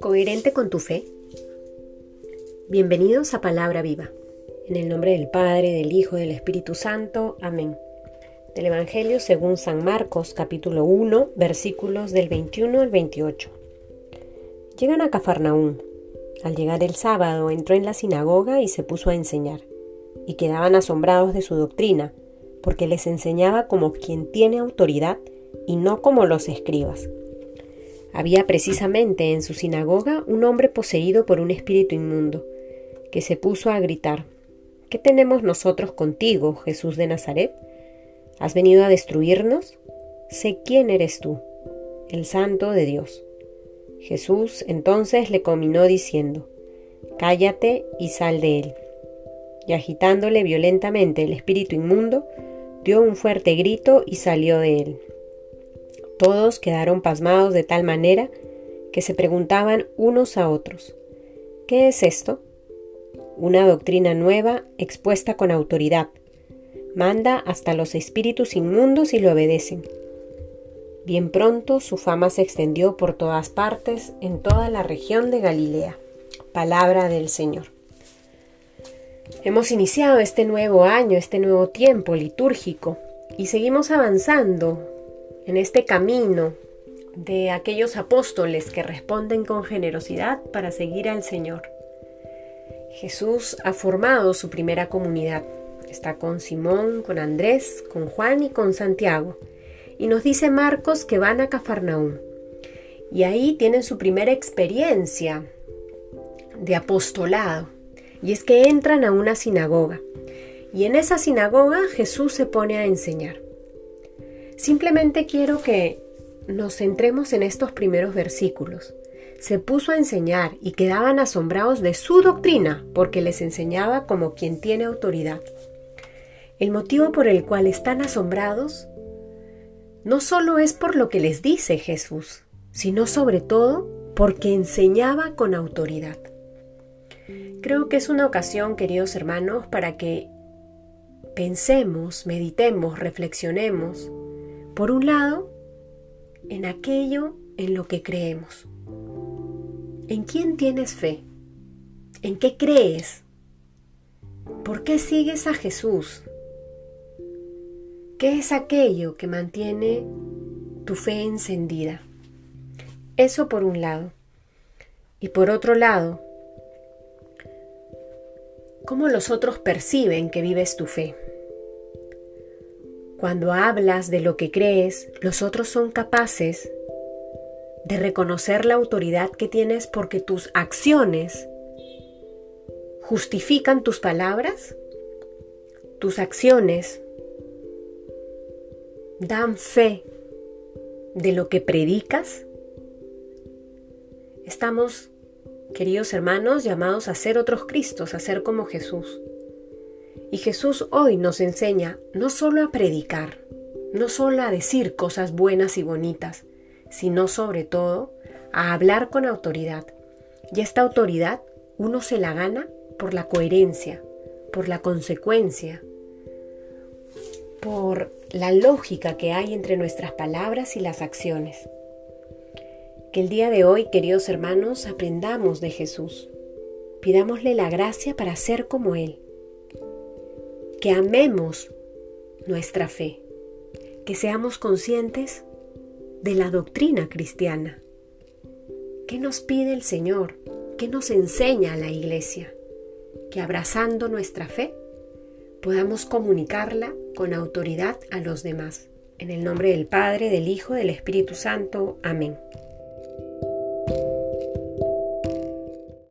¿Coherente con tu fe? Bienvenidos a Palabra Viva. En el nombre del Padre, del Hijo y del Espíritu Santo. Amén. Del Evangelio según San Marcos capítulo 1 versículos del 21 al 28. Llegan a Cafarnaún. Al llegar el sábado entró en la sinagoga y se puso a enseñar. Y quedaban asombrados de su doctrina, porque les enseñaba como quien tiene autoridad y no como los escribas había precisamente en su sinagoga un hombre poseído por un espíritu inmundo, que se puso a gritar, ¿Qué tenemos nosotros contigo, Jesús de Nazaret? ¿Has venido a destruirnos? Sé quién eres tú, el santo de Dios. Jesús entonces le cominó diciendo, Cállate y sal de él. Y agitándole violentamente el espíritu inmundo, dio un fuerte grito y salió de él. Todos quedaron pasmados de tal manera que se preguntaban unos a otros, ¿qué es esto? Una doctrina nueva expuesta con autoridad. Manda hasta los espíritus inmundos y le obedecen. Bien pronto su fama se extendió por todas partes en toda la región de Galilea. Palabra del Señor. Hemos iniciado este nuevo año, este nuevo tiempo litúrgico y seguimos avanzando en este camino de aquellos apóstoles que responden con generosidad para seguir al Señor. Jesús ha formado su primera comunidad. Está con Simón, con Andrés, con Juan y con Santiago. Y nos dice Marcos que van a Cafarnaún. Y ahí tienen su primera experiencia de apostolado. Y es que entran a una sinagoga. Y en esa sinagoga Jesús se pone a enseñar. Simplemente quiero que nos centremos en estos primeros versículos. Se puso a enseñar y quedaban asombrados de su doctrina porque les enseñaba como quien tiene autoridad. El motivo por el cual están asombrados no solo es por lo que les dice Jesús, sino sobre todo porque enseñaba con autoridad. Creo que es una ocasión, queridos hermanos, para que pensemos, meditemos, reflexionemos por un lado, en aquello en lo que creemos. ¿En quién tienes fe? ¿En qué crees? ¿Por qué sigues a Jesús? ¿Qué es aquello que mantiene tu fe encendida? Eso por un lado. Y por otro lado, ¿cómo los otros perciben que vives tu fe? Cuando hablas de lo que crees, los otros son capaces de reconocer la autoridad que tienes porque tus acciones justifican tus palabras, tus acciones dan fe de lo que predicas. Estamos, queridos hermanos, llamados a ser otros Cristos, a ser como Jesús. Y Jesús hoy nos enseña no solo a predicar, no solo a decir cosas buenas y bonitas, sino sobre todo a hablar con autoridad. Y esta autoridad uno se la gana por la coherencia, por la consecuencia, por la lógica que hay entre nuestras palabras y las acciones. Que el día de hoy, queridos hermanos, aprendamos de Jesús. Pidámosle la gracia para ser como Él que amemos nuestra fe, que seamos conscientes de la doctrina cristiana. ¿Qué nos pide el Señor? ¿Qué nos enseña la Iglesia? Que abrazando nuestra fe podamos comunicarla con autoridad a los demás. En el nombre del Padre, del Hijo, del Espíritu Santo. Amén.